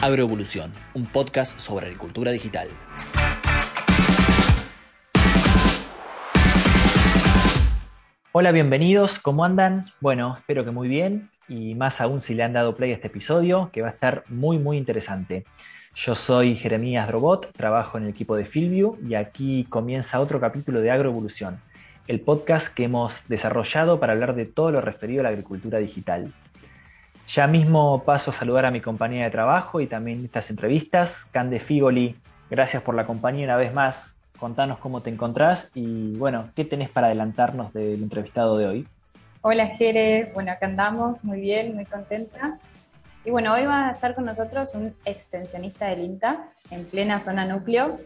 Agroevolución, un podcast sobre agricultura digital. Hola, bienvenidos, ¿cómo andan? Bueno, espero que muy bien y más aún si le han dado play a este episodio, que va a estar muy, muy interesante. Yo soy Jeremías Drobot, trabajo en el equipo de Fieldview y aquí comienza otro capítulo de Agroevolución, el podcast que hemos desarrollado para hablar de todo lo referido a la agricultura digital. Ya mismo paso a saludar a mi compañía de trabajo y también estas entrevistas. Cande Figoli, gracias por la compañía una vez más. Contanos cómo te encontrás y bueno, ¿qué tenés para adelantarnos del entrevistado de hoy? Hola Jere, bueno, acá andamos, muy bien, muy contenta. Y bueno, hoy va a estar con nosotros un extensionista del INTA en plena zona núcleo,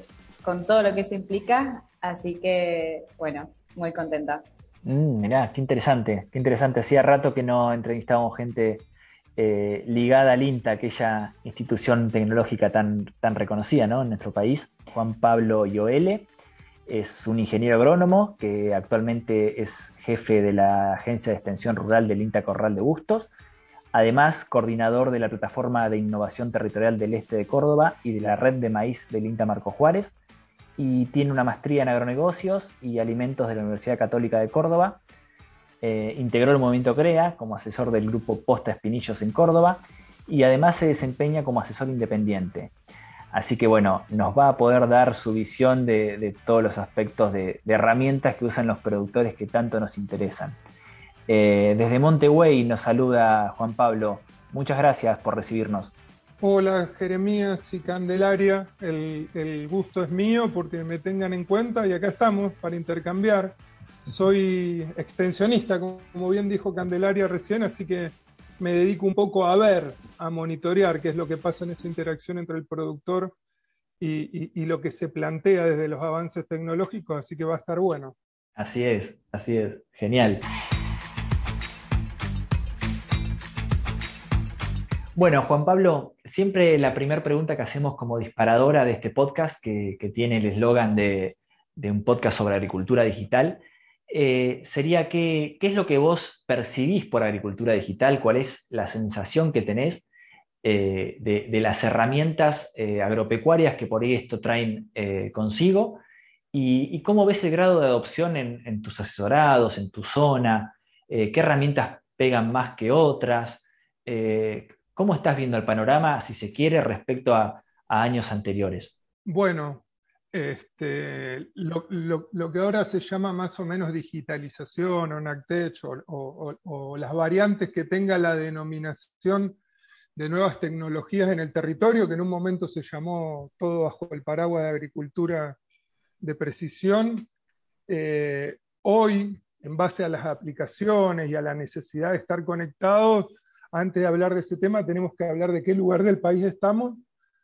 con todo lo que eso implica, así que bueno, muy contenta. Mm, mirá, qué interesante, qué interesante. Hacía rato que no entrevistábamos gente eh, ligada al INTA, aquella institución tecnológica tan, tan reconocida en nuestro país, Juan Pablo Yoele. Es un ingeniero agrónomo que actualmente es jefe de la Agencia de Extensión Rural del INTA Corral de Bustos, además coordinador de la Plataforma de Innovación Territorial del Este de Córdoba y de la Red de Maíz del INTA Marco Juárez, y tiene una maestría en agronegocios y alimentos de la Universidad Católica de Córdoba eh, integró el movimiento CREA como asesor del grupo Posta Espinillos en Córdoba y además se desempeña como asesor independiente. Así que bueno, nos va a poder dar su visión de, todos los aspectos de, herramientas que usan los productores que tanto nos interesan. Eh, desde Montegüey nos saluda Juan Pablo. Muchas gracias por recibirnos. Hola Jeremías y Candelaria, el, el gusto es mío porque me tengan en cuenta y acá estamos para intercambiar soy extensionista, como bien dijo Candelaria recién, así que me dedico un poco a ver, a monitorear qué es lo que pasa en esa interacción entre el productor y, lo que se plantea desde los avances tecnológicos, así que va a estar bueno. Así es, así es, genial. Bueno, Juan Pablo, siempre la primera pregunta que hacemos como disparadora de este podcast, que, tiene el eslogan de, de, un podcast sobre agricultura digital, eh, sería qué, qué es lo que vos percibís por agricultura digital, cuál es la sensación que tenés eh, de, las herramientas eh, agropecuarias que por ahí esto traen consigo y, cómo ves el grado de adopción en, tus asesorados, en tu zona, qué herramientas pegan más que otras, cómo estás viendo el panorama, si se quiere, respecto a años anteriores. Bueno, este, lo, que ahora se llama más o menos digitalización o NACTECH o, las variantes que tenga la denominación de nuevas tecnologías en el territorio, que en un momento se llamó todo bajo el paraguas de agricultura de precisión. Eh, hoy, en base a las aplicaciones y a la necesidad de estar conectados, antes de hablar de ese tema, tenemos que hablar de qué lugar del país estamos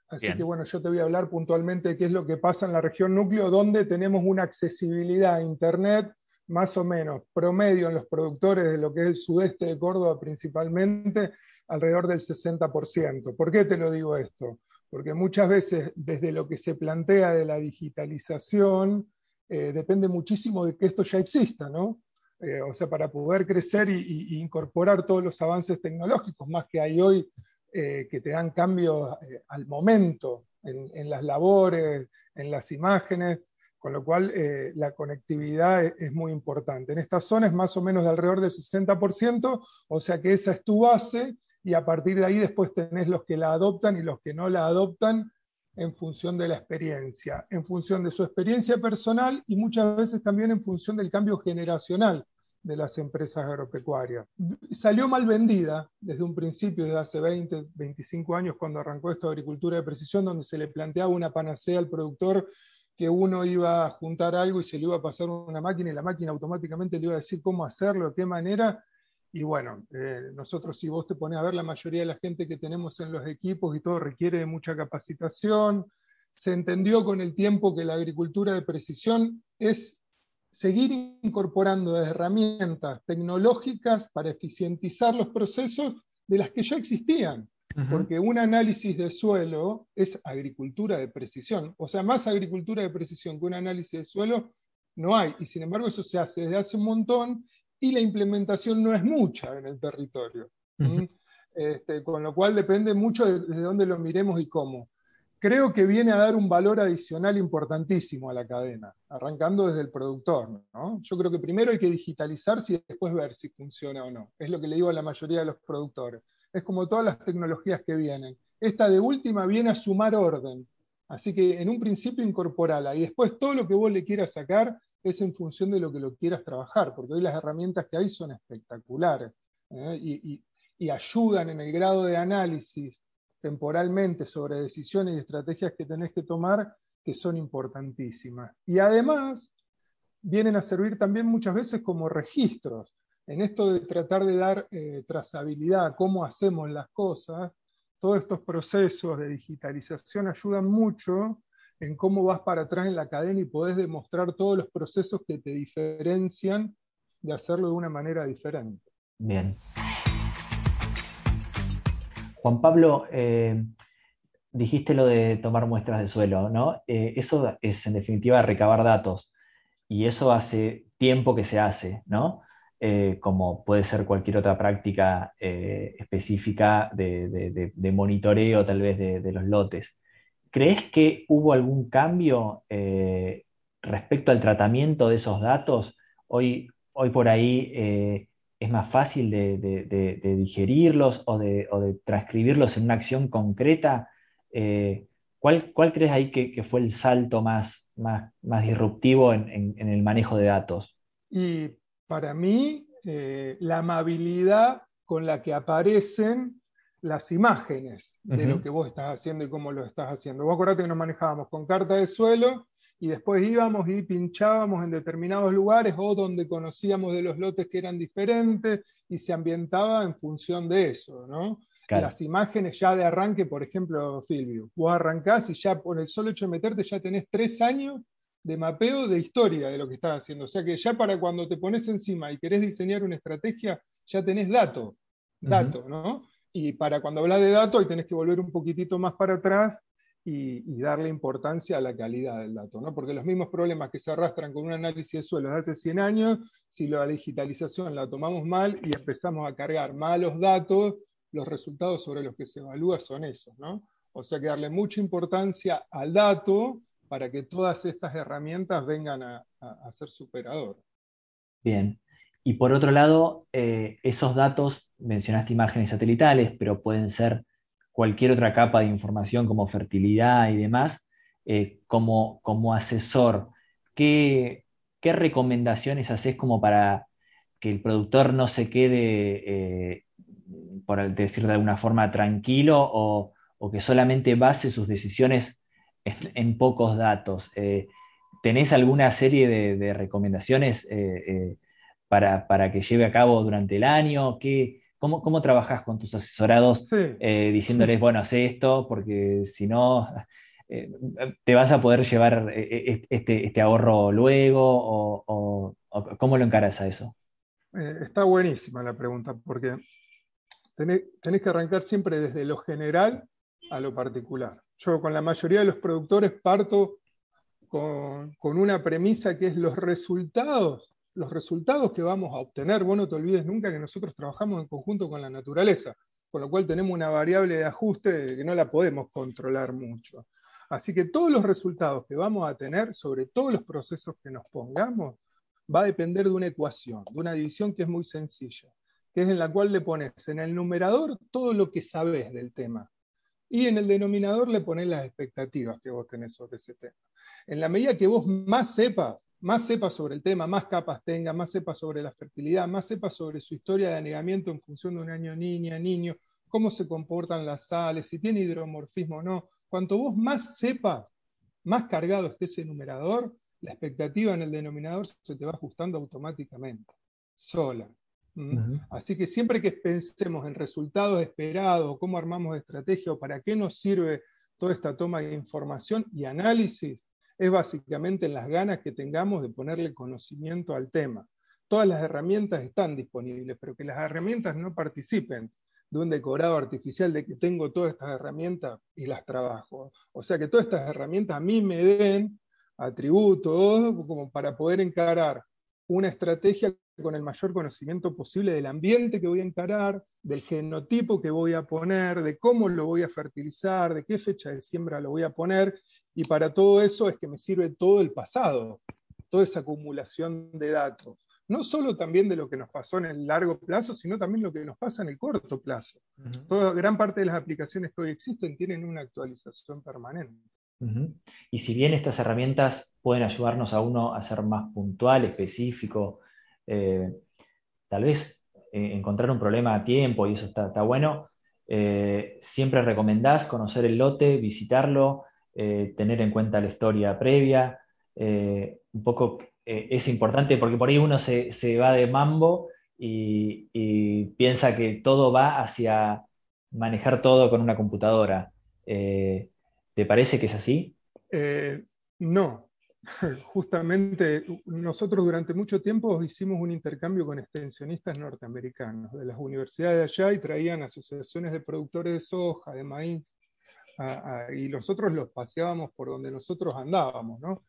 Así que bueno, yo te voy a hablar puntualmente de qué es lo que pasa en la región núcleo, donde tenemos una accesibilidad a Internet más o menos promedio en los productores de lo que es el sudeste de Córdoba principalmente, alrededor del 60%. ¿Por qué te lo digo esto? Porque muchas veces desde lo que se plantea de la digitalización, eh, depende muchísimo de que esto ya exista, ¿no? Eh, o sea, para poder crecer y, incorporar todos los avances tecnológicos, más que hay hoy eh, que te dan cambios eh, al momento en, las labores, en las imágenes, con lo cual eh, la conectividad es, muy importante. En esta zona es más o menos de alrededor del 60%, o sea que esa es tu base y a partir de ahí después tenés los que la adoptan y los que no la adoptan en función de la experiencia, en función de su experiencia personal y muchas veces también en función del cambio generacional de las empresas agropecuarias. Salió mal vendida desde un principio, desde hace 20, 25 años, cuando arrancó esto de agricultura de precisión, donde se le planteaba una panacea al productor que uno iba a juntar algo y se le iba a pasar una máquina y la máquina automáticamente le iba a decir cómo hacerlo, de qué manera. Y bueno, eh, nosotros si vos te pones a ver la mayoría de la gente que tenemos en los equipos y todo requiere de mucha capacitación, se entendió con el tiempo que la agricultura de precisión es seguir incorporando herramientas tecnológicas para eficientizar los procesos de las que ya existían. Porque un análisis de suelo es agricultura de precisión. O sea, más agricultura de precisión que un análisis de suelo no hay. Y sin embargo, eso se hace desde hace un montón y la implementación no es mucha en el territorio. Este, con lo cual depende mucho de, de dónde lo miremos y cómo. Creo que viene a dar un valor adicional importantísimo a la cadena, arrancando desde el productor. Yo creo que primero hay que digitalizarse y después ver si funciona o no. Es lo que le digo a la mayoría de los productores. Es como todas las tecnologías que vienen. Esta de última viene a sumar orden. Así que en un principio incorporala y después todo lo que vos le quieras sacar es en función de lo que lo quieras trabajar, porque hoy las herramientas que hay son espectaculares ¿eh? y, ayudan en el grado de análisis temporalmente sobre decisiones y estrategias que tenés que tomar que son importantísimas. Y además vienen a servir también muchas veces como registros. En esto de tratar de dar eh, trazabilidad, cómo hacemos las cosas, todos estos procesos de digitalización ayudan mucho en cómo vas para atrás en la cadena y podés demostrar todos los procesos que te diferencian de hacerlo de una manera diferente. Bien. Juan Pablo, eh, dijiste lo de tomar muestras de suelo, ¿no? Eh, eso es en definitiva recabar datos y eso hace tiempo que se hace, ¿no? Eh, como puede ser cualquier otra práctica específica de, monitoreo tal vez de, los lotes. ¿Crees que hubo algún cambio respecto al tratamiento de esos datos? Hoy, hoy por ahí es más fácil de, digerirlos o, de, transcribirlos en una acción concreta. Eh, ¿cuál, crees ahí que, fue el salto más, más, disruptivo en, el manejo de datos? Y para mí, eh, la amabilidad con la que aparecen las imágenes de lo que vos estás haciendo y cómo lo estás haciendo. Vos acordate que nos manejábamos con carta de suelo y después íbamos y pinchábamos en determinados lugares o donde conocíamos de los lotes que eran diferentes y se ambientaba en función de eso, ¿no? Las imágenes ya de arranque, por ejemplo, Filvio, vos arrancás y ya por el solo hecho de meterte ya tenés tres años de mapeo de historia de lo que estás haciendo. O sea que ya para cuando te pones encima y querés diseñar una estrategia, ya tenés dato, dato, ¿no? Y para cuando hablas de dato, ahí tenés que volver un poquitito más para atrás y, darle importancia a la calidad del dato, ¿no? porque los mismos problemas que se arrastran con un análisis de suelos de hace 100 años, si la digitalización la tomamos mal y empezamos a cargar malos datos, los resultados sobre los que se evalúa son esos. ¿no? O sea que darle mucha importancia al dato para que todas estas herramientas vengan a, ser superador. Bien. Y por otro lado, eh, esos datos, mencionaste imágenes satelitales, pero pueden ser cualquier otra capa de información como fertilidad y demás, eh, como, como, asesor, ¿qué, recomendaciones haces como para que el productor no se quede, eh, por decir de alguna forma, tranquilo o, que solamente base sus decisiones en, pocos datos? Eh, ¿Tenés alguna serie de, recomendaciones para, para, que lleve a cabo durante el año? ¿Qué, ¿Cómo, cómo trabajas con tus asesorados eh, diciéndoles, bueno, haz esto, porque si no, eh, te vas a poder llevar eh, este, este ahorro luego? O, ¿Cómo lo encaras a eso? está buenísima la pregunta, porque tenés, que arrancar siempre desde lo general a lo particular. Yo con la mayoría de los productores parto con, con una premisa que es los resultados los resultados que vamos a obtener, vos no te olvides nunca que nosotros trabajamos en conjunto con la naturaleza, con lo cual tenemos una variable de ajuste que no la podemos controlar mucho. Así que todos los resultados que vamos a tener sobre todos los procesos que nos pongamos va a depender de una ecuación, de una división que es muy sencilla, que es en la cual le pones en el numerador todo lo que sabes del tema y en el denominador le pones las expectativas que vos tenés sobre ese tema. En la medida que vos más sepas, más sepa sobre el tema, más capas tenga, más sepa sobre la fertilidad, más sepa sobre su historia de anegamiento en función de un año niña, niño, cómo se comportan las sales, si tiene hidromorfismo o no. Cuanto vos más sepas, más cargado esté ese numerador, la expectativa en el denominador se te va ajustando automáticamente, sola. Así que siempre que pensemos en resultados esperados, cómo armamos estrategia o para qué nos sirve toda esta toma de información y análisis, es básicamente en las ganas que tengamos de ponerle conocimiento al tema. Todas las herramientas están disponibles, pero que las herramientas no participen de un decorado artificial de que tengo todas estas herramientas y las trabajo. O sea que todas estas herramientas a mí me den atributos como para poder encarar una estrategia con el mayor conocimiento posible del ambiente que voy a encarar, del genotipo que voy a poner, de cómo lo voy a fertilizar, de qué fecha de siembra lo voy a poner, y para todo eso es que me sirve todo el pasado, toda esa acumulación de datos. No solo también de lo que nos pasó en el largo plazo, sino también lo que nos pasa en el corto plazo. Toda, gran parte de las aplicaciones que hoy existen tienen una actualización permanente. Y si bien estas herramientas pueden ayudarnos a uno a ser más puntual, específico, eh, tal vez eh, encontrar un problema a tiempo y eso está, bueno, eh, siempre recomendás conocer el lote, visitarlo, tener en cuenta la historia previa, un poco es importante porque por ahí uno se, va de mambo y, piensa que todo va hacia manejar todo con una computadora. ¿Te parece que es así? no, justamente nosotros durante mucho tiempo hicimos un intercambio con extensionistas norteamericanos de las universidades de allá y traían asociaciones de productores de soja, de maíz, y nosotros los paseábamos por donde nosotros andábamos, ¿no?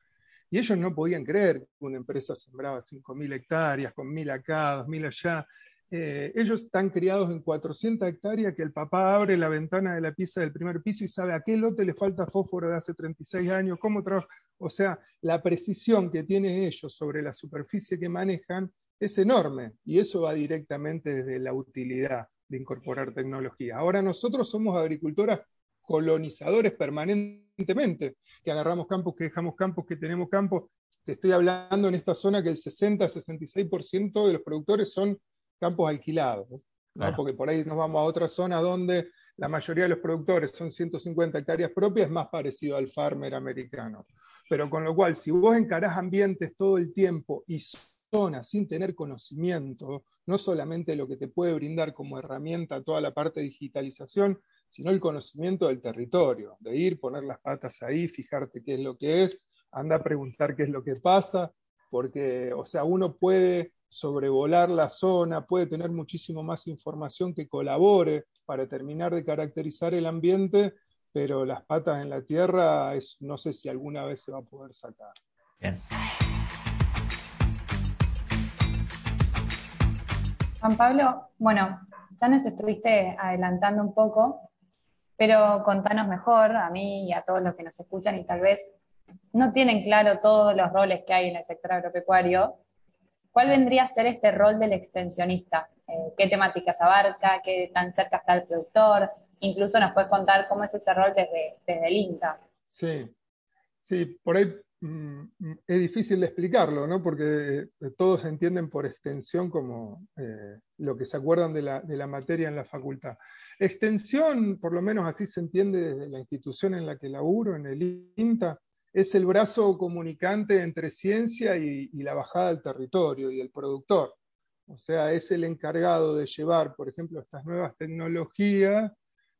Y ellos no podían creer que una empresa sembraba 5.000 hectáreas, con 1.000 acá, 2.000 allá, eh, ellos están criados en 400 hectáreas que el papá abre la ventana de la pieza del primer piso y sabe a qué lote le falta fósforo de hace 36 años, cómo trabaja. O sea, la precisión que tienen ellos sobre la superficie que manejan es enorme y eso va directamente desde la utilidad de incorporar tecnología. Ahora nosotros somos agricultoras colonizadores permanentemente, que agarramos campos, que dejamos campos, que tenemos campos. Te estoy hablando en esta zona que el 60-66% de los productores son campos alquilados, porque por ahí nos vamos a otra zona donde la mayoría de los productores son 150 hectáreas propias, más parecido al farmer americano. Pero con lo cual, si vos encarás ambientes todo el tiempo y zonas sin tener conocimiento, no solamente lo que te puede brindar como herramienta toda la parte de digitalización, sino el conocimiento del territorio, de ir, poner las patas ahí, fijarte qué es lo que es, anda a preguntar qué es lo que pasa, porque, o sea, uno puede sobrevolar la zona, puede tener muchísimo más información que colabore para terminar de caracterizar el ambiente, pero las patas en la tierra es, no sé si alguna vez se va a poder sacar. Juan Pablo, bueno, ya nos estuviste adelantando un poco, pero contanos mejor a mí y a todos los que nos escuchan y tal vez no tienen claro todos los roles que hay en el sector agropecuario. ¿Cuál vendría a ser este rol del extensionista? Eh, ¿Qué temáticas abarca? ¿Qué tan cerca está el productor? Incluso nos puedes contar cómo es ese rol desde, desde el INTA. Sí, sí, por ahí mm, es difícil de explicarlo, ¿no? porque eh, todos entienden por extensión como eh, lo que se acuerdan de la, de la, materia en la facultad. Extensión, por lo menos así se entiende desde la institución en la que laburo, en el INTA, es el brazo comunicante entre ciencia y, la bajada del territorio y el productor. O sea, es el encargado de llevar, por ejemplo, estas nuevas tecnologías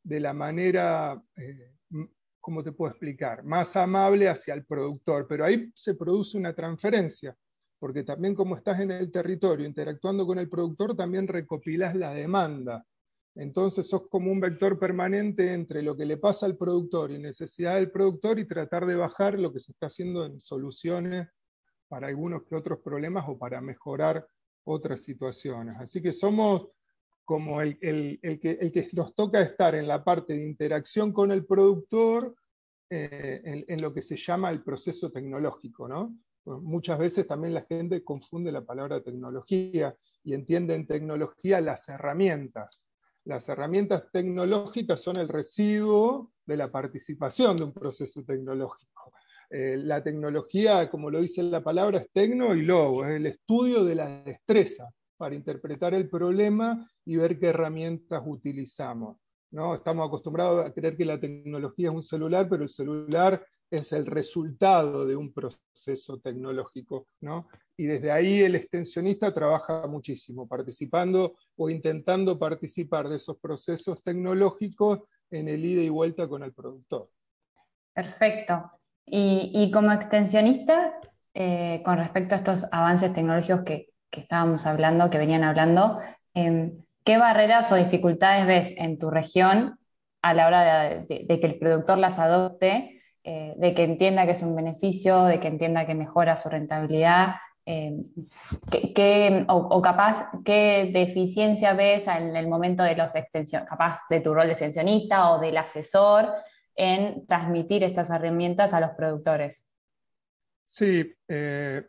de la manera, eh, ¿cómo te puedo explicar? Más amable hacia el productor. Pero ahí se produce una transferencia, porque también como estás en el territorio interactuando con el productor, también recopilas la demanda. Entonces sos como un vector permanente entre lo que le pasa al productor y necesidad del productor y tratar de bajar lo que se está haciendo en soluciones para algunos que otros problemas o para mejorar otras situaciones. Así que somos como el, que, nos toca estar en la parte de interacción con el productor eh, en, lo que se llama el proceso tecnológico. ¿no? muchas veces también la gente confunde la palabra tecnología y entiende en tecnología las herramientas las herramientas tecnológicas son el residuo de la participación de un proceso tecnológico. Eh, la tecnología, como lo dice la palabra, es tecno y logo, es el estudio de la destreza para interpretar el problema y ver qué herramientas utilizamos. ¿no? Estamos acostumbrados a creer que la tecnología es un celular, pero el celular es el resultado de un proceso tecnológico, ¿no? Y desde ahí el extensionista trabaja muchísimo, participando o intentando participar de esos procesos tecnológicos en el ida y vuelta con el productor. Perfecto. Y, como extensionista, eh, con respecto a estos avances tecnológicos que, estábamos hablando, que venían hablando, em, ¿qué barreras o dificultades ves en tu región a la hora de que el productor las adopte? Eh, de que entienda que es un beneficio, de que entienda que mejora su rentabilidad. Eh, ¿qué, o, capaz, qué deficiencia ves en el momento de los extensiones, capaz de tu rol de extensionista o del asesor en transmitir estas herramientas a los productores? Sí, eh,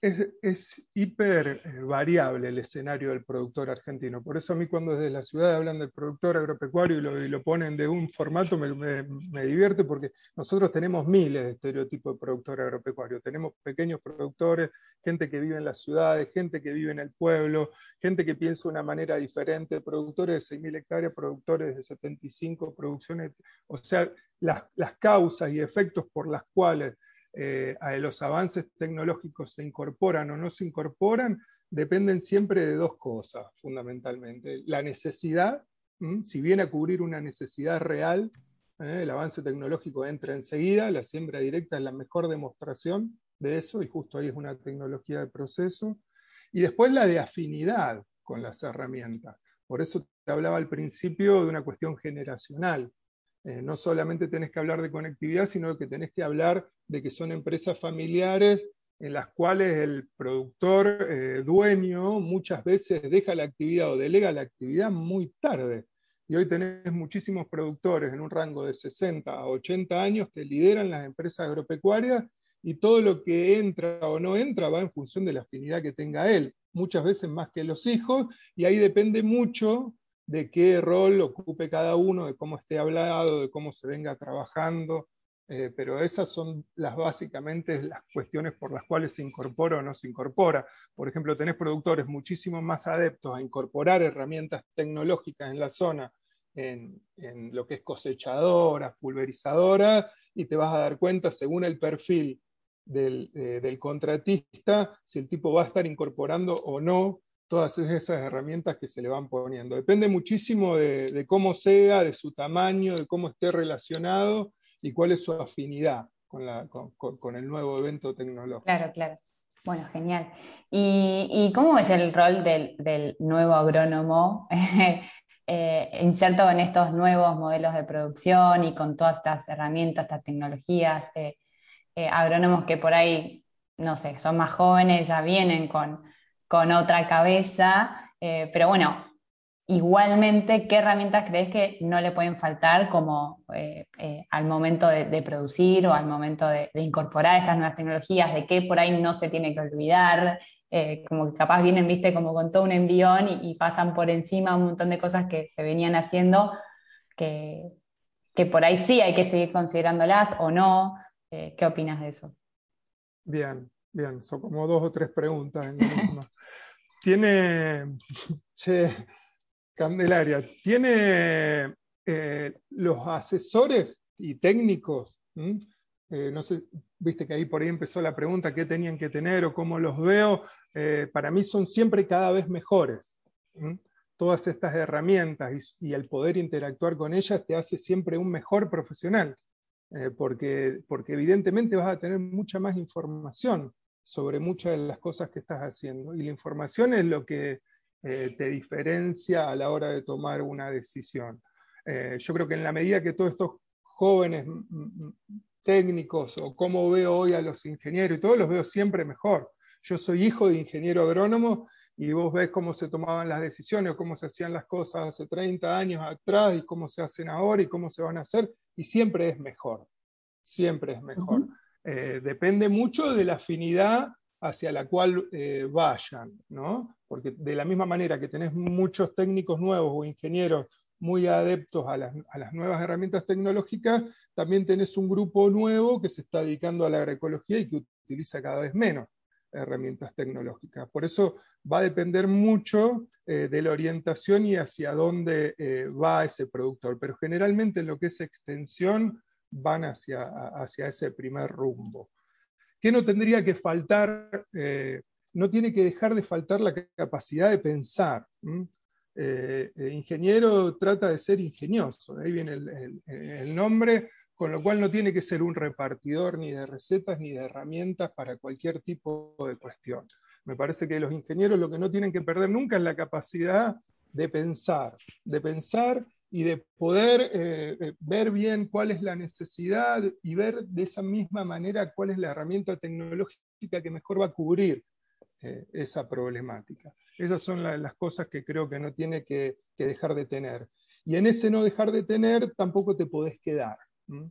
es, hiper eh, variable el escenario del productor argentino. Por eso a mí cuando desde la ciudad hablan del productor agropecuario y lo, ponen de un formato me, divierte porque nosotros tenemos miles de estereotipos de productor agropecuario. Tenemos pequeños productores, gente que vive en las ciudades, gente que vive en el pueblo, gente que piensa de una manera diferente, productores de 6.000 hectáreas, productores de 75, producciones, o sea, las, las causas y efectos por las cuales eh, a los avances tecnológicos se incorporan o no se incorporan, dependen siempre de dos cosas, fundamentalmente. La necesidad, si viene a cubrir una necesidad real, ¿eh? el avance tecnológico entra enseguida, la siembra directa es la mejor demostración de eso, y justo ahí es una tecnología de proceso. Y después la de afinidad con las herramientas. Por eso te hablaba al principio de una cuestión generacional. Eh, no solamente tenés que hablar de conectividad, sino que tenés que hablar de que son empresas familiares en las cuales el productor eh, dueño muchas veces deja la actividad o delega la actividad muy tarde. Y hoy tenés muchísimos productores en un rango de 60 a 80 años que lideran las empresas agropecuarias y todo lo que entra o no entra va en función de la afinidad que tenga él, muchas veces más que los hijos, y ahí depende mucho de qué rol ocupe cada uno, de cómo esté hablado, de cómo se venga trabajando, eh, pero esas son las básicamente las cuestiones por las cuales se incorpora o no se incorpora. Por ejemplo, tenés productores muchísimo más adeptos a incorporar herramientas tecnológicas en la zona, en, lo que es cosechadoras, pulverizadoras, y te vas a dar cuenta, según el perfil del, eh, del contratista, si el tipo va a estar incorporando o no todas esas herramientas que se le van poniendo. Depende muchísimo de, cómo sea, de su tamaño, de cómo esté relacionado y cuál es su afinidad con, el nuevo evento tecnológico. Claro, claro. Bueno, genial. ¿Y, cómo es el rol del, nuevo agrónomo eh, inserto en estos nuevos modelos de producción y con todas estas herramientas, estas tecnologías? Eh, eh, agrónomos que por ahí, no sé, son más jóvenes, ya vienen con con otra cabeza, eh, pero bueno, igualmente, ¿qué herramientas crees que no le pueden faltar como eh, eh, al momento de, producir o al momento de, incorporar estas nuevas tecnologías? ¿De qué por ahí no se tiene que olvidar? como que capaz vienen, viste, como con todo un envión y, pasan por encima un montón de cosas que se venían haciendo que, que por ahí sí hay que seguir considerándolas o no. ¿Qué opinas de eso? Bien, Bien, son como dos o tres preguntas en tiene, Candelaria, tiene eh, los asesores y técnicos, eh, no sé, viste que ahí por ahí empezó la pregunta, qué tenían que tener o cómo los veo, eh, para mí son siempre cada vez mejores. Todas estas herramientas y, el poder interactuar con ellas te hace siempre un mejor profesional. porque, porque evidentemente vas a tener mucha más información sobre muchas de las cosas que estás haciendo. Y la información es lo que eh, te diferencia a la hora de tomar una decisión. Eh, yo creo que en la medida que todos estos jóvenes técnicos o cómo veo hoy a los ingenieros, y todos los veo siempre mejor. Yo soy hijo de ingeniero agrónomo y vos ves cómo se tomaban las decisiones o cómo se hacían las cosas hace 30 años atrás y cómo se hacen ahora y cómo se van a hacer, y siempre es mejor, siempre es mejor. Eh, depende mucho de la afinidad hacia la cual eh, vayan, ¿no? Porque de la misma manera que tenés muchos técnicos nuevos o ingenieros muy adeptos a las, nuevas herramientas tecnológicas, también tenés un grupo nuevo que se está dedicando a la agroecología y que utiliza cada vez menos herramientas tecnológicas. Por eso va a depender mucho eh, de la orientación y hacia dónde va ese productor. Pero generalmente en lo que es extensión, van hacia, hacia ese primer rumbo. ¿Qué no tendría que faltar? Eh, no tiene que dejar de faltar la capacidad de pensar. Eh, el ingeniero trata de ser ingenioso, ahí viene el, nombre, con lo cual no tiene que ser un repartidor ni de recetas ni de herramientas para cualquier tipo de cuestión. Me parece que los ingenieros lo que no tienen que perder nunca es la capacidad de pensar, de pensar y de poder eh, eh, ver bien cuál es la necesidad y ver de esa misma manera cuál es la herramienta tecnológica que mejor va a cubrir eh, esa problemática. Esas son las cosas que creo que no tiene que, dejar de tener. Y en ese no dejar de tener tampoco te podés quedar.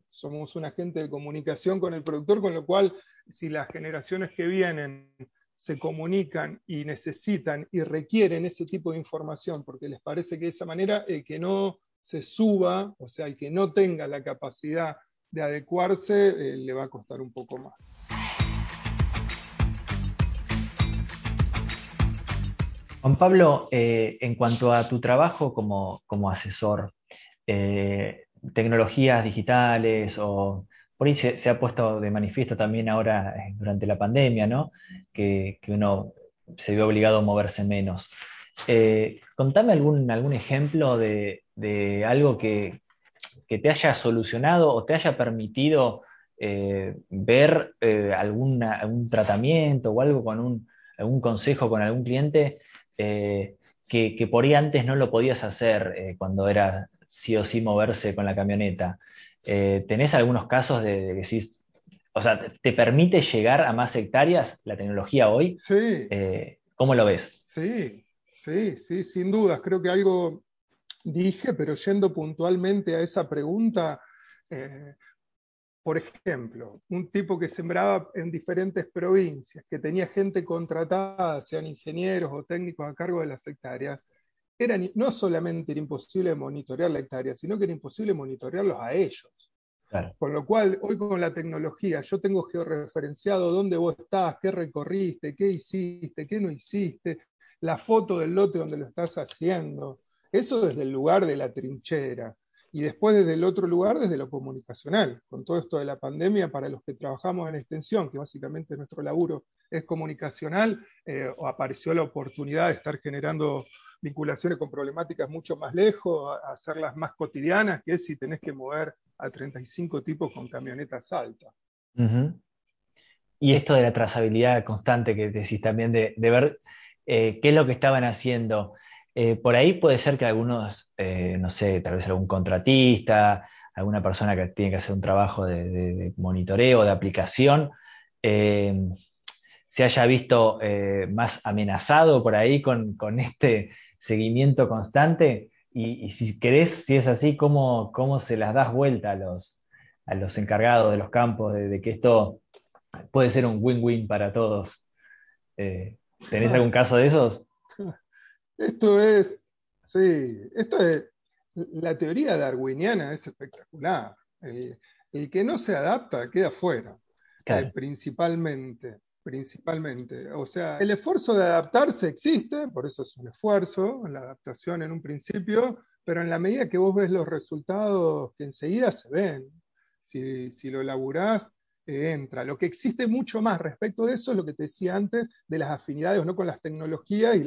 Somos un agente de comunicación con el productor, con lo cual si las generaciones que vienen se comunican y necesitan y requieren ese tipo de información, porque les parece que de esa manera que no se suba, o sea, el que no tenga la capacidad de adecuarse, eh, le va a costar un poco más. Juan Pablo, eh, en cuanto a tu trabajo como, asesor, eh, tecnologías digitales o por ahí se, ha puesto de manifiesto también ahora durante la pandemia, ¿no? Que, uno se vio obligado a moverse menos. contame algún, algún ejemplo de, algo que, te haya solucionado o te haya permitido ver algún tratamiento o algo con un, algún consejo con algún cliente eh, que, por ahí antes no lo podías hacer eh, cuando era sí o sí moverse con la camioneta. Eh, ¿Tenés algunos casos de, que sí, o sea, te permite llegar a más hectáreas la tecnología hoy? Sí. ¿Cómo lo ves? Sí, sí, sí, sin dudas. Creo que algo dije, pero yendo puntualmente a esa pregunta, por ejemplo, un tipo que sembraba en diferentes provincias, que tenía gente contratada, sean ingenieros o técnicos a cargo de las hectáreas, era, no solamente era imposible monitorear la hectárea, sino que era imposible monitorearlos a ellos. Con lo cual, hoy con la tecnología, yo tengo georreferenciado dónde vos estás, qué recorriste, qué hiciste, qué no hiciste, la foto del lote donde lo estás haciendo. Eso desde el lugar de la trinchera. Y después desde el otro lugar, desde lo comunicacional, con todo esto de la pandemia, para los que trabajamos en extensión, que básicamente nuestro laburo es comunicacional, eh, apareció la oportunidad de estar generando vinculaciones con problemáticas mucho más lejos, hacerlas más cotidianas, que es si tenés que mover a 35 tipos con camionetas altas. Y esto de la trazabilidad constante que decís también, de, ver eh, qué es lo que estaban haciendo. Eh, por ahí puede ser que algunos, eh, no sé, tal vez algún contratista, alguna persona que tiene que hacer un trabajo de, monitoreo, de aplicación, eh, se haya visto más amenazado por ahí con, este seguimiento constante. Y, si querés, si es así, ¿cómo, cómo se las das vuelta a los, a los encargados de los campos de, que esto puede ser un win-win para todos? ¿Tenés algún caso de esos? Esto es, sí, esto es, la teoría darwiniana es espectacular. El, que no se adapta queda fuera, eh, principalmente, principalmente. O sea, el esfuerzo de adaptarse existe, por eso es un esfuerzo, la adaptación en un principio, pero en la medida que vos ves los resultados que enseguida se ven, si, si lo laburás, entra. Lo que existe mucho más respecto de eso es lo que te decía antes, de las afinidades ¿no? con las tecnologías y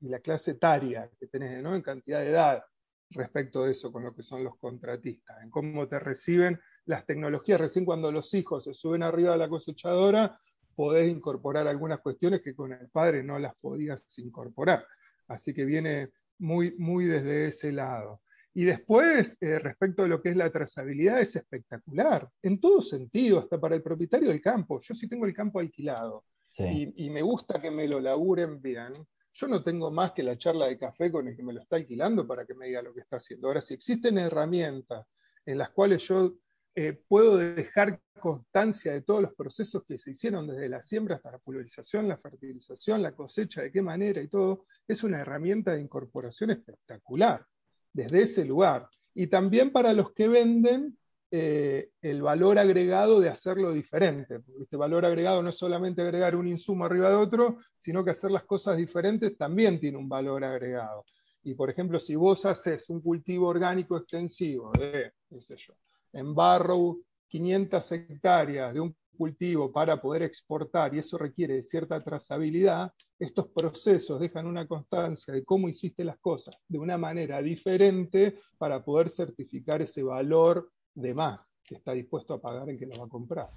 la, clase etaria que tenés ¿no? en cantidad de edad respecto de eso con lo que son los contratistas, en cómo te reciben las tecnologías. Recién cuando los hijos se suben arriba de la cosechadora, podés incorporar algunas cuestiones que con el padre no las podías incorporar. Así que viene muy, muy desde ese lado. Y después, eh, respecto a lo que es la trazabilidad, es espectacular, en todo sentido, hasta para el propietario del campo. Yo sí tengo el campo alquilado y, me gusta que me lo laburen bien. Yo no tengo más que la charla de café con el que me lo está alquilando para que me diga lo que está haciendo. Ahora, si existen herramientas en las cuales yo eh, puedo dejar constancia de todos los procesos que se hicieron desde la siembra hasta la pulverización, la fertilización, la cosecha, de qué manera y todo, es una herramienta de incorporación espectacular desde ese lugar. Y también para los que venden eh, el valor agregado de hacerlo diferente. este valor agregado no es solamente agregar un insumo arriba de otro, sino que hacer las cosas diferentes también tiene un valor agregado. Y por ejemplo, si vos haces un cultivo orgánico extensivo de, qué sé yo, en barro 500 hectáreas de un cultivo para poder exportar y eso requiere de cierta trazabilidad, estos procesos dejan una constancia de cómo hiciste las cosas de una manera diferente para poder certificar ese valor de más que está dispuesto a pagar el que lo va a comprar.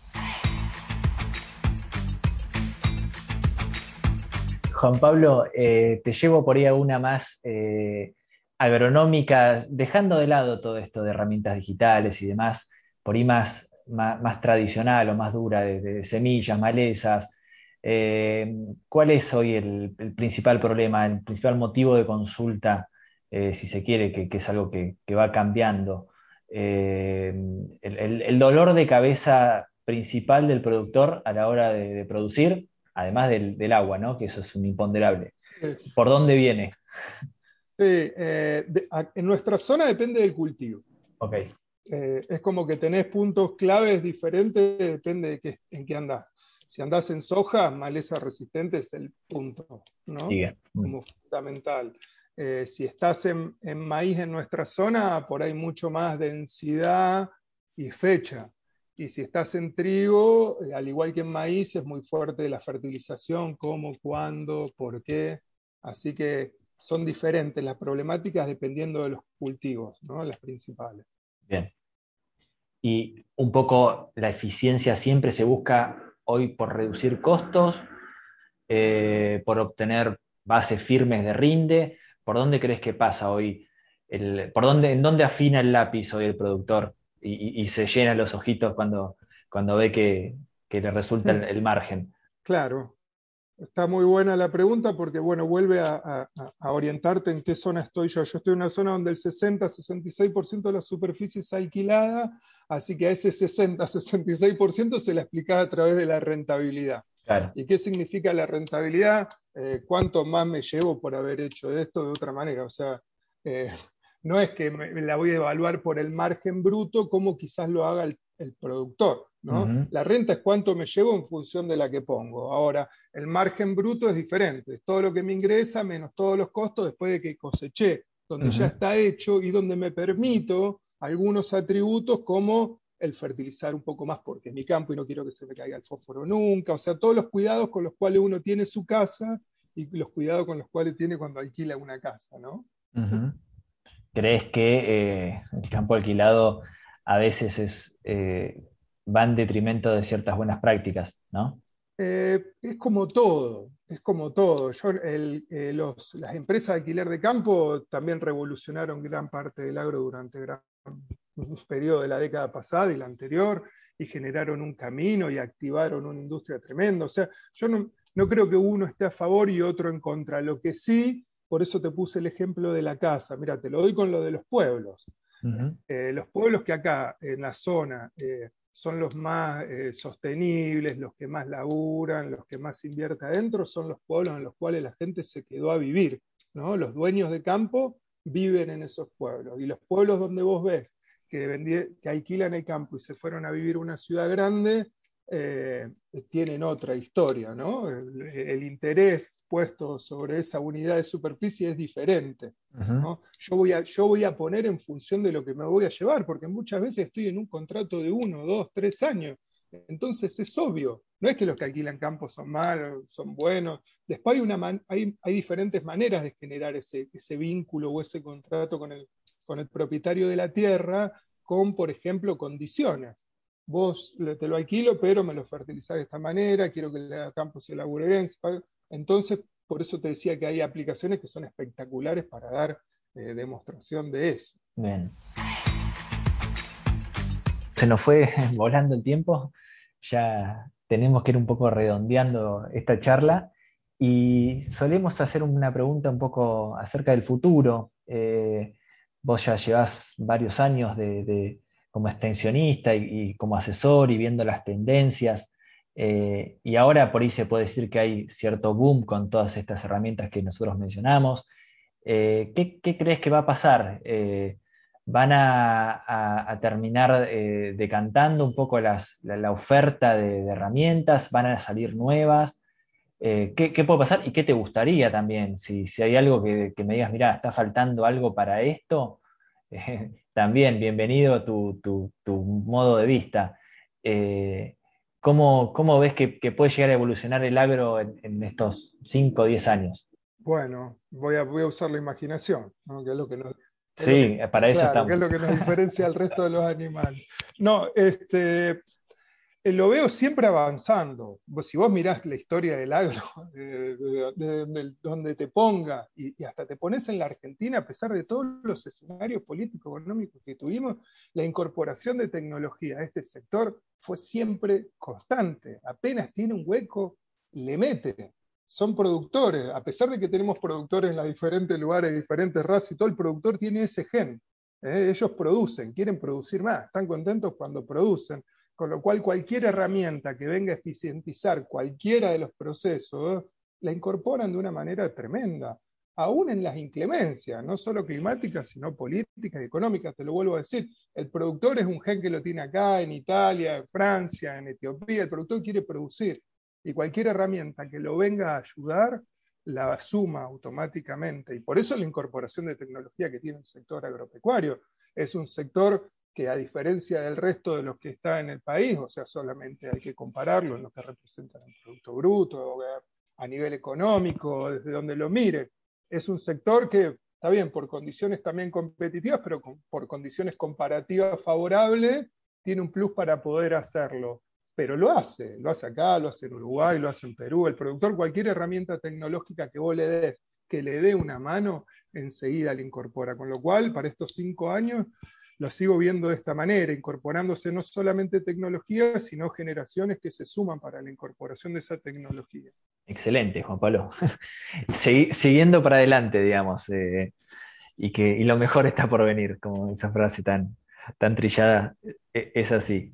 Juan Pablo, eh, te llevo por ahí a una más eh, agronómica, dejando de lado todo esto de herramientas digitales y demás, por ahí más, más, tradicional o más dura de, semillas, malezas. Eh, ¿Cuál es hoy el, principal problema, el principal motivo de consulta, eh, si se quiere, que, es algo que, va cambiando? Eh, el, dolor de cabeza principal del productor a la hora de, producir, además del, agua, ¿no? que eso es un imponderable. ¿Por dónde viene? Sí, en nuestra zona depende del cultivo. Ok. es como que tenés puntos claves diferentes, depende de qué, en qué andás si andás en soja, maleza resistente es el punto, ¿no? Como fundamental. Eh, si estás en, maíz en nuestra zona, por ahí mucho más densidad y fecha. Y si estás en trigo, eh, al igual que en maíz, es muy fuerte la fertilización, cómo, cuándo, por qué. Así que son diferentes las problemáticas dependiendo de los cultivos, ¿no? las principales. Bien. Y un poco la eficiencia siempre se busca hoy por reducir costos, eh, por obtener bases firmes de rinde? ¿Por dónde crees que pasa hoy? ¿por dónde, ¿En dónde afina el lápiz hoy el productor y, se llena los ojitos cuando, cuando ve que, le resulta el, margen? Claro, Está muy buena la pregunta porque, bueno, vuelve a, orientarte en qué zona estoy yo. Yo estoy en una zona donde el 60-66% de la superficie es alquilada, así que a ese 60-66% se la explicaba a través de la rentabilidad. ¿Y qué significa la rentabilidad? Eh, ¿Cuánto más me llevo por haber hecho esto de otra manera? O sea, eh, no es que me, la voy a evaluar por el margen bruto como quizás lo haga el, productor. ¿No? La renta es cuánto me llevo en función de la que pongo. Ahora, el margen bruto es diferente, es todo lo que me ingresa menos todos los costos después de que coseché, donde ya está hecho y donde me permito algunos atributos como el fertilizar un poco más porque es mi campo y no quiero que se me caiga el fósforo nunca, o sea, todos los cuidados con los cuales uno tiene su casa y los cuidados con los cuales tiene cuando alquila una casa, ¿no? ¿Crees que eh, el campo alquilado a veces es, eh, va en detrimento de ciertas buenas prácticas, ¿no? Eh, es como todo, es como todo. Yo, las empresas de alquiler de campo también revolucionaron gran parte del agro durante gran un periodo de la década pasada y la anterior, y generaron un camino y activaron una industria tremenda. O sea, yo no, no creo que uno esté a favor y otro en contra. Lo que sí por eso te puse el ejemplo de la casa. Mira, te lo doy con lo de los pueblos. Eh, los pueblos que acá en la zona eh, son los más eh, sostenibles, los que más laburan, los que más invierte adentro, son los pueblos en los cuales la gente se quedó a vivir. ¿no? Los dueños de campo viven en esos pueblos. Y los pueblos donde vos ves que, que alquilan el campo y se fueron a vivir una ciudad grande, eh, tienen otra historia, ¿no? El, interés puesto sobre esa unidad de superficie es diferente. yo, voy a, yo voy a poner en función de lo que me voy a llevar, porque muchas veces estoy en un contrato de uno, dos, tres años. Entonces es obvio, no es que los que alquilan campos son malos, son buenos. Después hay, una hay, hay, diferentes maneras de generar ese, ese vínculo o ese contrato con el, con el propietario de la tierra, con, por ejemplo, condiciones vos te lo alquilo, pero me lo fertilizás de esta manera, quiero que el campo se elabore bien. Entonces, por eso te decía que hay aplicaciones que son espectaculares para dar eh, demostración de eso. Bien. Se nos fue volando el tiempo, ya tenemos que ir un poco redondeando esta charla y solemos hacer una pregunta un poco acerca del futuro. Eh, vos ya llevas varios años de como extensionista y, como asesor y viendo las tendencias. Eh, y ahora por ahí se puede decir que hay cierto boom con todas estas herramientas que nosotros mencionamos. Eh, ¿qué, crees que va a pasar? Eh, ¿Van a, terminar decantando un poco la, oferta de, herramientas? ¿Van a salir nuevas? ¿qué, puede pasar y qué te gustaría también? Si, hay algo que, que me digas, mira, está faltando algo para esto, también bienvenido tu, tu, modo de vista. Eh, ¿cómo, ves que, puede llegar a evolucionar el agro en, estos 5 o 10 años? Bueno, voy a, voy a usar la imaginación, que es lo que nos, sí, para eso estamos. Que es lo que nos diferencia al resto de los animales. No, este, lo veo siempre avanzando. Si vos mirás la historia del agro, de, donde te ponga, y, hasta te pones en la Argentina, a pesar de todos los escenarios políticos, económicos que tuvimos, la incorporación de tecnología a este sector fue siempre constante. Apenas tiene un hueco, le mete. Son productores, a pesar de que tenemos productores en los diferentes lugares, diferentes razas y todo, el productor tiene ese gen. ¿eh? Ellos producen, quieren producir más, están contentos cuando producen. Con lo cual, cualquier herramienta que venga a eficientizar cualquiera de los procesos, la incorporan de una manera tremenda aún en las inclemencias, no solo climáticas, sino políticas y económicas, te lo vuelvo a decir. El productor es un gen que lo tiene acá, en Italia, en Francia, en Etiopía, el productor quiere producir y cualquier herramienta que lo venga a ayudar, la suma automáticamente. Y por eso la incorporación de tecnología que tiene el sector agropecuario es un sector que a diferencia del resto de los que está en el país, o sea, solamente hay que compararlo en lo que representan el Producto Bruto, a nivel económico, desde donde lo mire, es un sector que, está bien, por condiciones también competitivas, pero por condiciones comparativas favorables, tiene un plus para poder hacerlo. Pero lo hace, lo hace acá, lo hace en Uruguay, lo hace en Perú. El productor, cualquier herramienta tecnológica que vos le des, que le dé una mano, enseguida la incorpora. Con lo cual, para estos cinco años, lo sigo viendo de esta manera, incorporándose no solamente tecnología, sino generaciones que se suman para la incorporación de esa tecnología. Excelente, Juan Pablo. siguiendo para adelante, digamos, eh, y que y lo mejor está por venir, como esa frase tan, tan trillada, e, es así.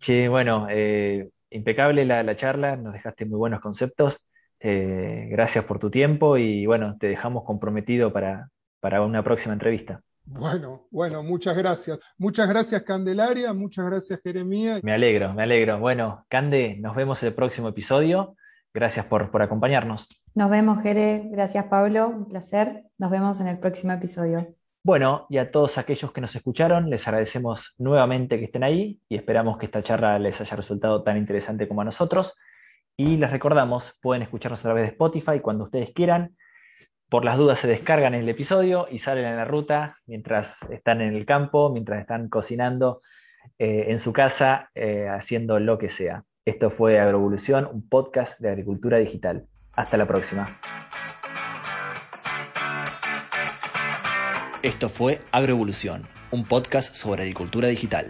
Che, bueno, eh, impecable la, charla, nos dejaste muy buenos conceptos. Eh, gracias por tu tiempo y bueno, te dejamos comprometido para, para una próxima entrevista. Bueno, bueno, muchas gracias. Muchas gracias, Candelaria. Muchas gracias, Jeremía. Me alegro, me alegro. Bueno, Cande, nos vemos en el próximo episodio. Gracias por, por acompañarnos. Nos vemos, Jere. Gracias, Pablo. Un placer. Nos vemos en el próximo episodio. Bueno, y a todos aquellos que nos escucharon, les agradecemos nuevamente que estén ahí y esperamos que esta charla les haya resultado tan interesante como a nosotros. Y les recordamos, pueden escucharnos a través de Spotify cuando ustedes quieran por las dudas se descargan el episodio y salen en la ruta mientras están en el campo, mientras están cocinando eh, en su casa, eh, haciendo lo que sea. Esto fue Agroevolución, un podcast de agricultura digital. Hasta la próxima. Esto fue Agroevolución, un podcast sobre agricultura digital.